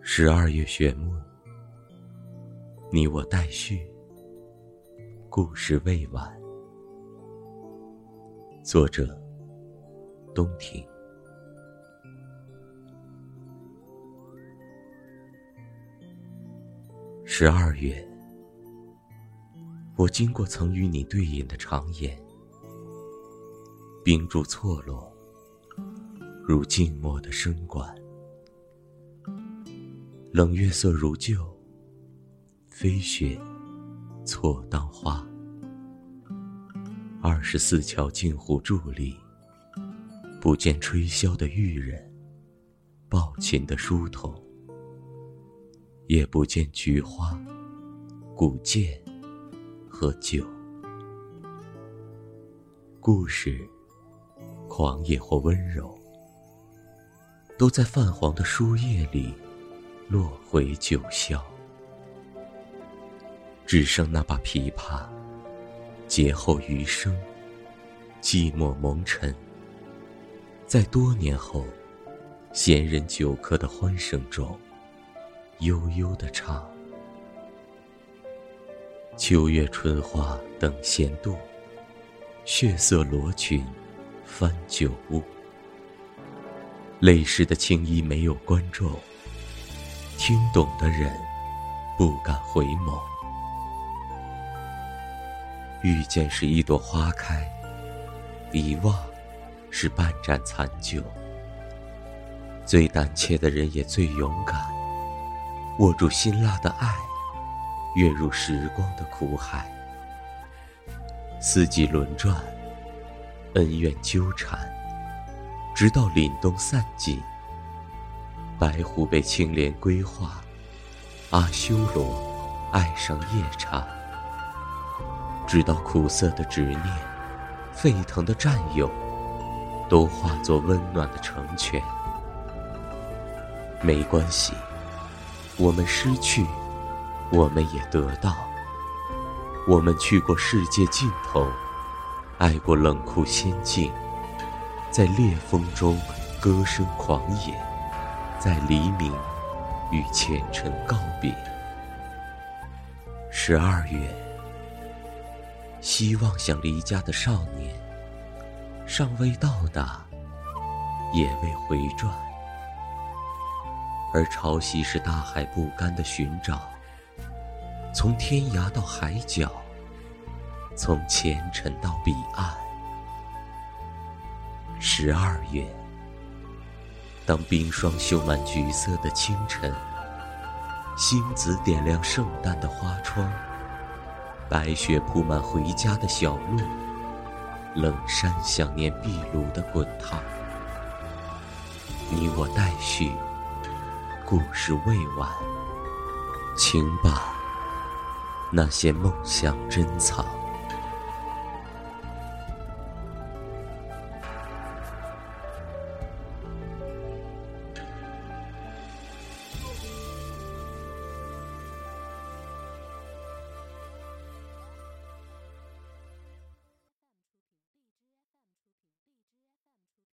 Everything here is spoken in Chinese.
十二月玄木，你我待续，故事未完。作者：东亭。十二月，我经过曾与你对饮的长夜，冰柱错落，如静默的深管。冷月色如旧，飞雪错当花。二十四桥镜湖伫立，不见吹箫的玉人，抱琴的书童，也不见菊花、古剑和酒。故事，狂野或温柔，都在泛黄的书页里。落回九霄，只剩那把琵琶，劫后余生，寂寞蒙尘。在多年后，闲人酒客的欢声中，悠悠的唱：秋月春花等闲度，血色罗裙翻旧物。泪湿的青衣没有观众。听懂的人不敢回眸。遇见是一朵花开，遗忘是半盏残酒。最胆怯的人也最勇敢，握住辛辣的爱，跃入时光的苦海。四季轮转，恩怨纠缠，直到凛冬散尽。白狐被青莲归化，阿修罗爱上夜叉，直到苦涩的执念、沸腾的占有，都化作温暖的成全。没关系，我们失去，我们也得到。我们去过世界尽头，爱过冷酷仙境，在烈风中歌声狂野。在黎明与前尘告别。十二月，希望像离家的少年，尚未到达，也未回转。而潮汐是大海不甘的寻找，从天涯到海角，从前尘到彼岸。十二月。当冰霜绣满橘色的清晨，星子点亮圣诞的花窗，白雪铺满回家的小路，冷山想念壁炉的滚烫。你我待续，故事未完，请把那些梦想珍藏。